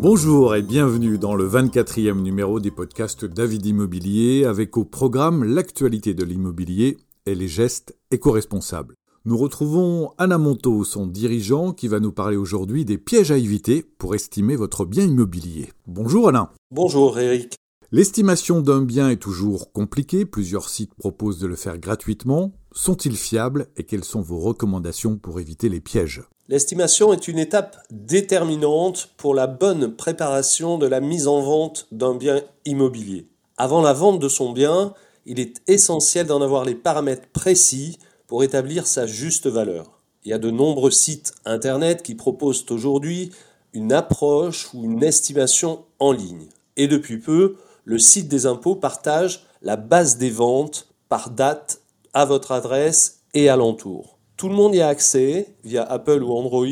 Bonjour et bienvenue dans le 24e numéro des podcasts David Immobilier avec au programme l'actualité de l'immobilier et les gestes éco-responsables. Nous retrouvons Anna Monteau, son dirigeant, qui va nous parler aujourd'hui des pièges à éviter pour estimer votre bien immobilier. Bonjour Alain. Bonjour Eric. L'estimation d'un bien est toujours compliquée, plusieurs sites proposent de le faire gratuitement. Sont-ils fiables et quelles sont vos recommandations pour éviter les pièges? L'estimation est une étape déterminante pour la bonne préparation de la mise en vente d'un bien immobilier. Avant la vente de son bien, il est essentiel d'en avoir les paramètres précis pour établir sa juste valeur. Il y a de nombreux sites Internet qui proposent aujourd'hui une approche ou une estimation en ligne. Et depuis peu, le site des impôts partage la base des ventes par date à votre adresse et alentour. Tout le monde y a accès via Apple ou Android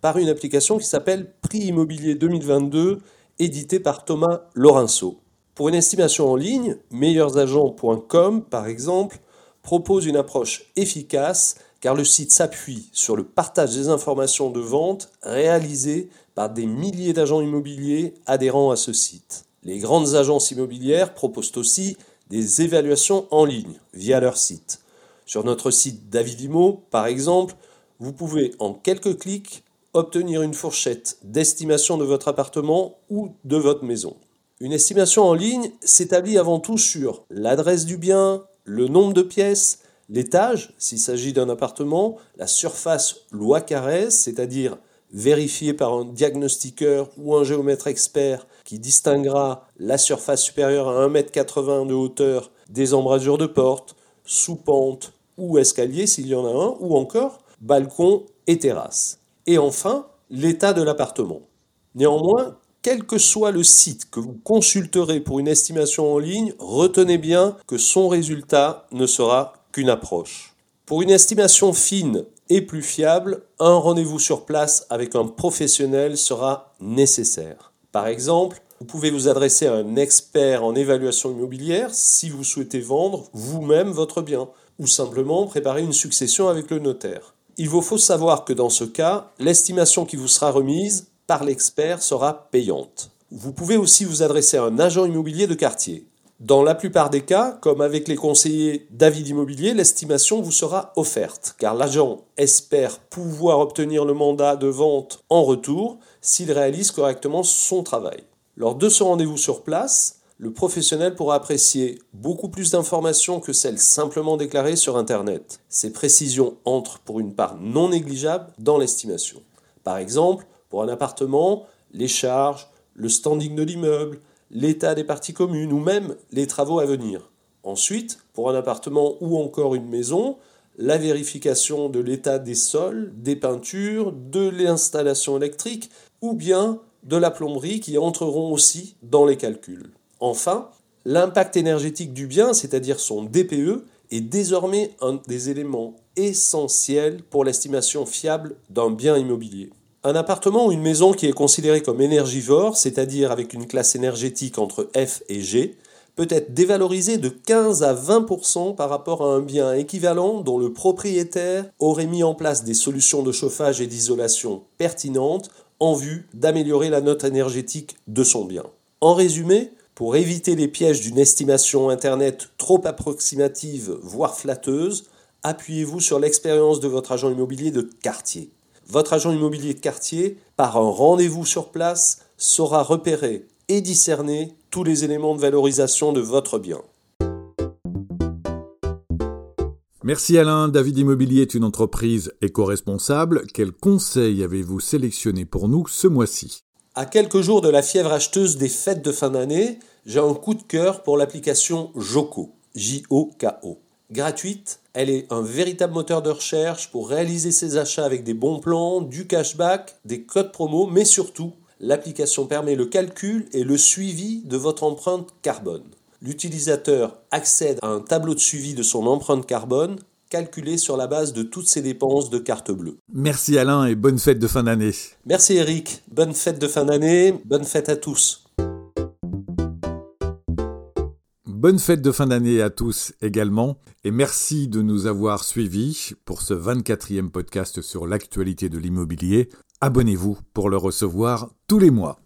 par une application qui s'appelle Prix Immobilier 2022, édité par Thomas Lorenzo. Pour une estimation en ligne, meilleursagents.com par exemple propose une approche efficace car le site s'appuie sur le partage des informations de vente réalisées par des milliers d'agents immobiliers adhérents à ce site. Les grandes agences immobilières proposent aussi des évaluations en ligne via leur site. Sur notre site Davidimo, par exemple, vous pouvez en quelques clics obtenir une fourchette d'estimation de votre appartement ou de votre maison. Une estimation en ligne s'établit avant tout sur l'adresse du bien, le nombre de pièces, l'étage, s'il s'agit d'un appartement, la surface loi Carrez, c'est-à-dire vérifiée par un diagnostiqueur ou un géomètre expert qui distinguera la surface supérieure à 1,80 m de hauteur des embrasures de porte, sous-pente ou escalier s'il y en a un, ou encore balcon et terrasse. Et enfin, l'état de l'appartement. Néanmoins, quel que soit le site que vous consulterez pour une estimation en ligne, retenez bien que son résultat ne sera qu'une approche. Pour une estimation fine et plus fiable, un rendez-vous sur place avec un professionnel sera nécessaire. Par exemple, vous pouvez vous adresser à un expert en évaluation immobilière si vous souhaitez vendre vous-même votre bien ou simplement préparer une succession avec le notaire. Il vous faut savoir que dans ce cas, l'estimation qui vous sera remise par l'expert sera payante. Vous pouvez aussi vous adresser à un agent immobilier de quartier. Dans la plupart des cas, comme avec les conseillers David Immobilier, l'estimation vous sera offerte, car l'agent espère pouvoir obtenir le mandat de vente en retour s'il réalise correctement son travail. Lors de ce rendez-vous sur place, le professionnel pourra apprécier beaucoup plus d'informations que celles simplement déclarées sur Internet. Ces précisions entrent pour une part non négligeable dans l'estimation. Par exemple, pour un appartement, les charges, le standing de l'immeuble, l'état des parties communes ou même les travaux à venir. Ensuite, pour un appartement ou encore une maison, la vérification de l'état des sols, des peintures, de l'installation électrique ou bien de la plomberie qui entreront aussi dans les calculs. Enfin, l'impact énergétique du bien, c'est-à-dire son DPE, est désormais un des éléments essentiels pour l'estimation fiable d'un bien immobilier. Un appartement ou une maison qui est considéré comme énergivore, c'est-à-dire avec une classe énergétique entre F et G, peut être dévalorisé de 15 à 20% par rapport à un bien équivalent dont le propriétaire aurait mis en place des solutions de chauffage et d'isolation pertinentes en vue d'améliorer la note énergétique de son bien. En résumé, pour éviter les pièges d'une estimation Internet trop approximative, voire flatteuse, appuyez-vous sur l'expérience de votre agent immobilier de quartier. Votre agent immobilier de quartier, par un rendez-vous sur place, saura repérer et discerner tous les éléments de valorisation de votre bien. Merci Alain. David Immobilier est une entreprise éco-responsable. Quels conseils avez-vous sélectionné pour nous ce mois-ci? À quelques jours de la fièvre acheteuse des fêtes de fin d'année, j'ai un coup de cœur pour l'application Joko, J-O-K-O. Gratuite, elle est un véritable moteur de recherche pour réaliser ses achats avec des bons plans, du cashback, des codes promo, mais surtout, l'application permet le calcul et le suivi de votre empreinte carbone. L'utilisateur accède à un tableau de suivi de son empreinte carbone calculé sur la base de toutes ses dépenses de carte bleue. Merci Alain et bonne fête de fin d'année. Merci Eric, bonne fête de fin d'année, bonne fête à tous. Bonne fête de fin d'année à tous également et merci de nous avoir suivis pour ce 24e podcast sur l'actualité de l'immobilier. Abonnez-vous pour le recevoir tous les mois.